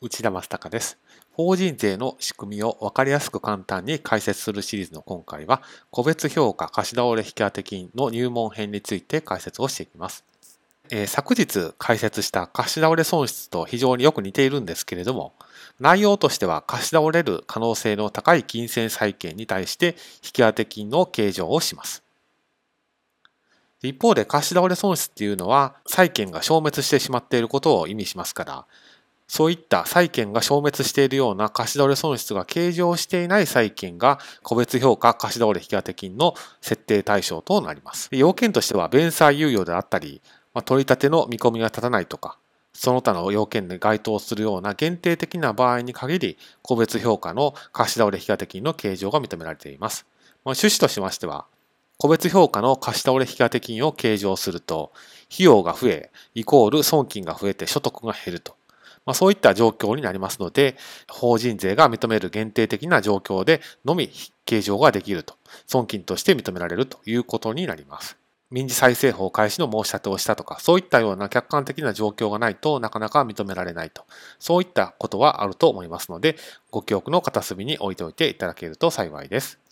内田正孝です。法人税の仕組みを分かりやすく簡単に解説するシリーズの今回は、個別評価貸倒れ引当金の入門編について解説をしていきます。えー、昨日解説した貸し倒れ損失と非常によく似ているんですけれども、内容としては貸し倒れる可能性の高い金銭債権に対して引当金の計上をします。一方で貸し倒れ損失っていうのは債権が消滅してしまっていることを意味しますから、そういった債権が消滅しているような貸し倒れ損失が計上していない債権が個別評価貸し倒れ引当金の設定対象となります。要件としては弁済猶予であったり、まあ、取り立ての見込みが立たないとか、その他の要件で該当するような限定的な場合に限り、個別評価の貸し倒れ引当金の計上が認められています。まあ、趣旨としましては、個別評価の貸し倒れ引当金を計上すると、費用が増え、イコール損金が増えて所得が減ると。まあ、そういった状況になりますので、法人税が認める限定的な状況でのみ計上ができると、損金として認められるということになります。民事再生法開始の申し立てをしたとか、そういったような客観的な状況がないとなかなか認められないと、そういったことはあると思いますので、ご記憶の片隅に置いておいていただけると幸いです。